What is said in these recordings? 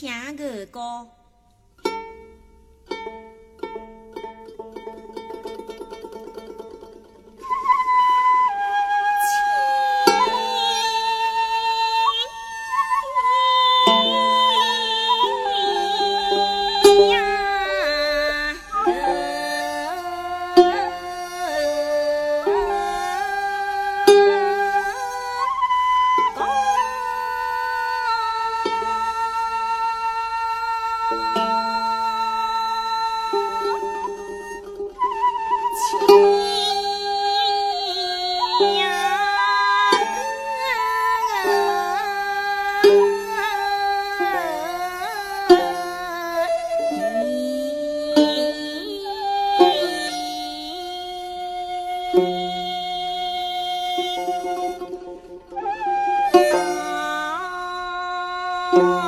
Nhã. Thank.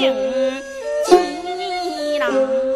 唱个歌。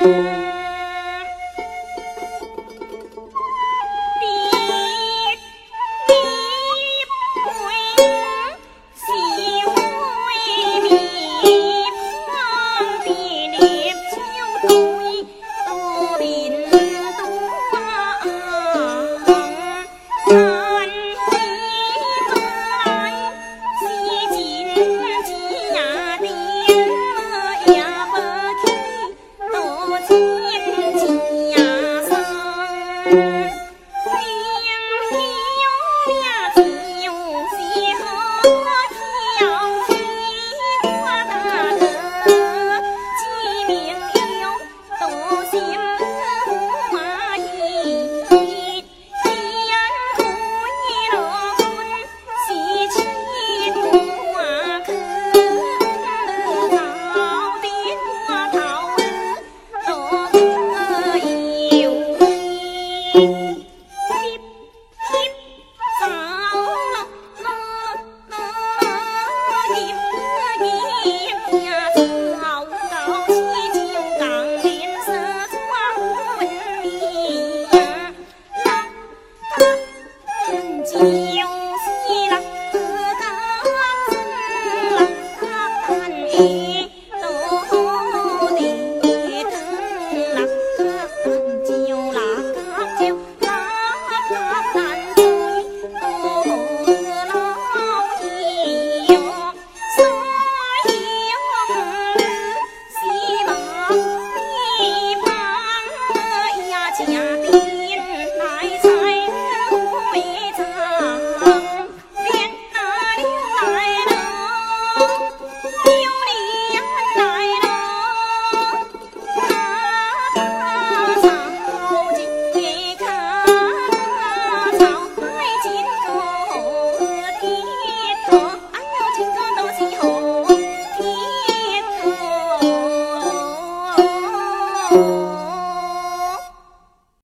Thank you.